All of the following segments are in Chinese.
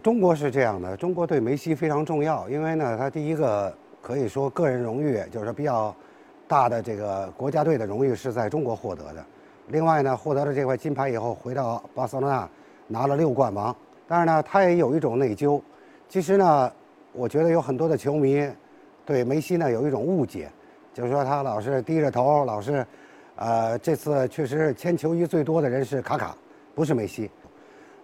中国是这样的，中国对梅西非常重要，因为呢，他第一个可以说个人荣誉，就是比较大的这个国家队的荣誉是在中国获得的。另外呢，获得了这块金牌以后，回到巴塞罗那拿了六冠王。但是呢，他也有一种内疚。其实呢，我觉得有很多的球迷对梅西呢有一种误解，就是说他老是低着头，老是，呃，这次确实签球衣最多的人是卡卡，不是梅西。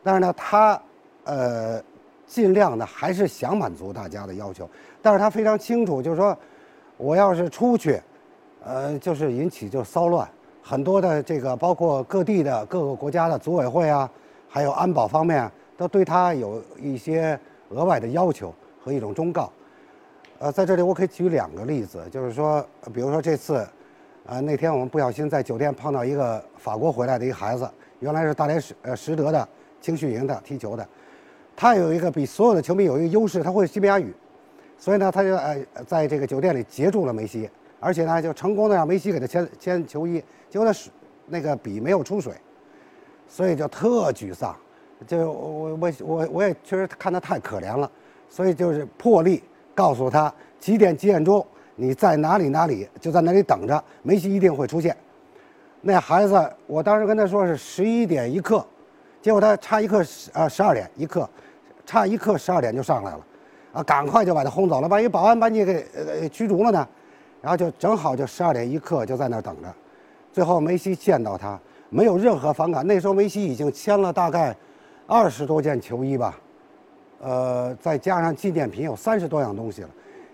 但是呢，他呃尽量的还是想满足大家的要求。但是他非常清楚，就是说，我要是出去，呃，就是引起就是骚乱。很多的这个包括各地的各个国家的组委会啊，还有安保方面，都对他有一些额外的要求和一种忠告。呃，在这里我可以举两个例子，就是说，比如说这次，呃，那天我们不小心在酒店碰到一个法国回来的一个孩子，原来是大连实呃实德的青训营的踢球的，他有一个比所有的球迷有一个优势，他会西班牙语，所以呢，他就呃在这个酒店里截住了梅西。而且呢，就成功的让梅西给他签签球衣，结果他是那个笔没有出水，所以就特沮丧。就我我我我也确实看他太可怜了，所以就是破例告诉他几点几点钟你在哪里哪里就在那里等着，梅西一定会出现。那孩子，我当时跟他说是十一点一刻，结果他差一刻十啊十二点一刻，差一刻十二点就上来了，啊，赶快就把他轰走了，万一保安把你给呃驱逐了呢？然后就正好就十二点一刻就在那儿等着，最后梅西见到他没有任何反感。那时候梅西已经签了大概二十多件球衣吧，呃，再加上纪念品有三十多样东西了，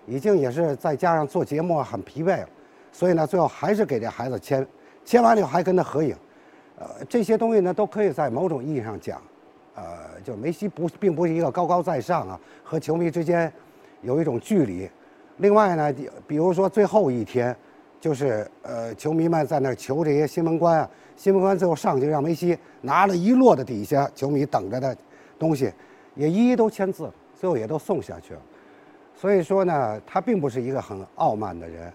已经也是再加上做节目很疲惫了，所以呢，最后还是给这孩子签，签完了以后还跟他合影，呃，这些东西呢都可以在某种意义上讲，呃，就梅西不并不是一个高高在上啊，和球迷之间有一种距离。另外呢，比如说最后一天，就是呃，球迷们在那儿求这些新闻官啊，新闻官最后上去让梅西拿了一摞的底下球迷等着的东西，也一一都签字，最后也都送下去了。所以说呢，他并不是一个很傲慢的人。